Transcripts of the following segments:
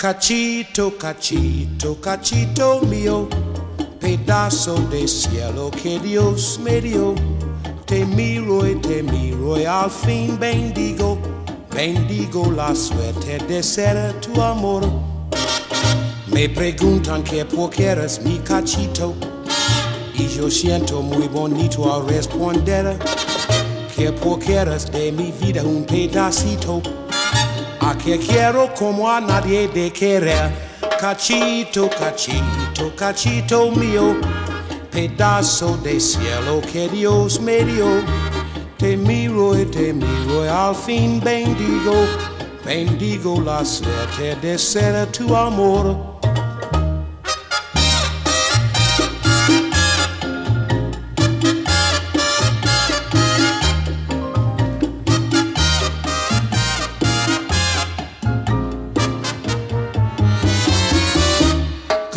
Cachito, cachito, cachito mío, pedazo de cielo que Dios me dio. Te miro y te miro y al fin bendigo, bendigo la suerte de ser tu amor. Me preguntan que por qué eres mi cachito y yo siento muy bonito al responder que por qué eres de mi vida un pedacito a que quiero como a nadie de querer. Cachito, cachito, cachito mío, pedazo de cielo que Dios me dio. Te miro y te miro y al fin bendigo, bendigo la suerte de ser tu amor.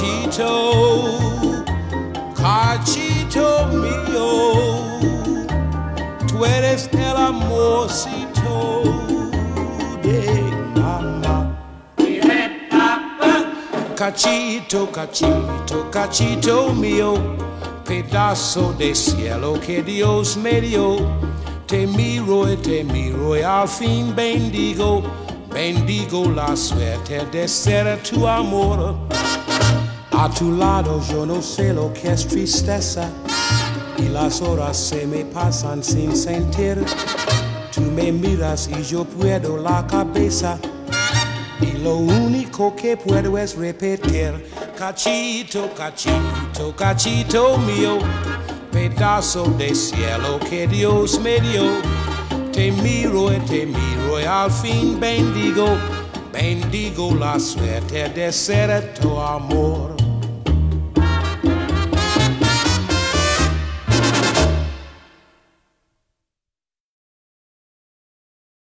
Cachito, cachito mío, tú eres el amorcito de mamá. Cachito, cachito, cachito mío, pedazo de cielo que Dios me dio. Te miro y te miro y al fin bendigo, bendigo la suerte de ser tu amor. A tu lado yo no sé lo que es tristeza y las horas se me pasan sin sentir. Tú me miras y yo puedo la cabeza y lo único que puedo es repetir. Cachito, cachito, cachito mío, pedazo de cielo que Dios me dio. Te miro y te miro y al fin bendigo, bendigo la suerte de ser tu amor.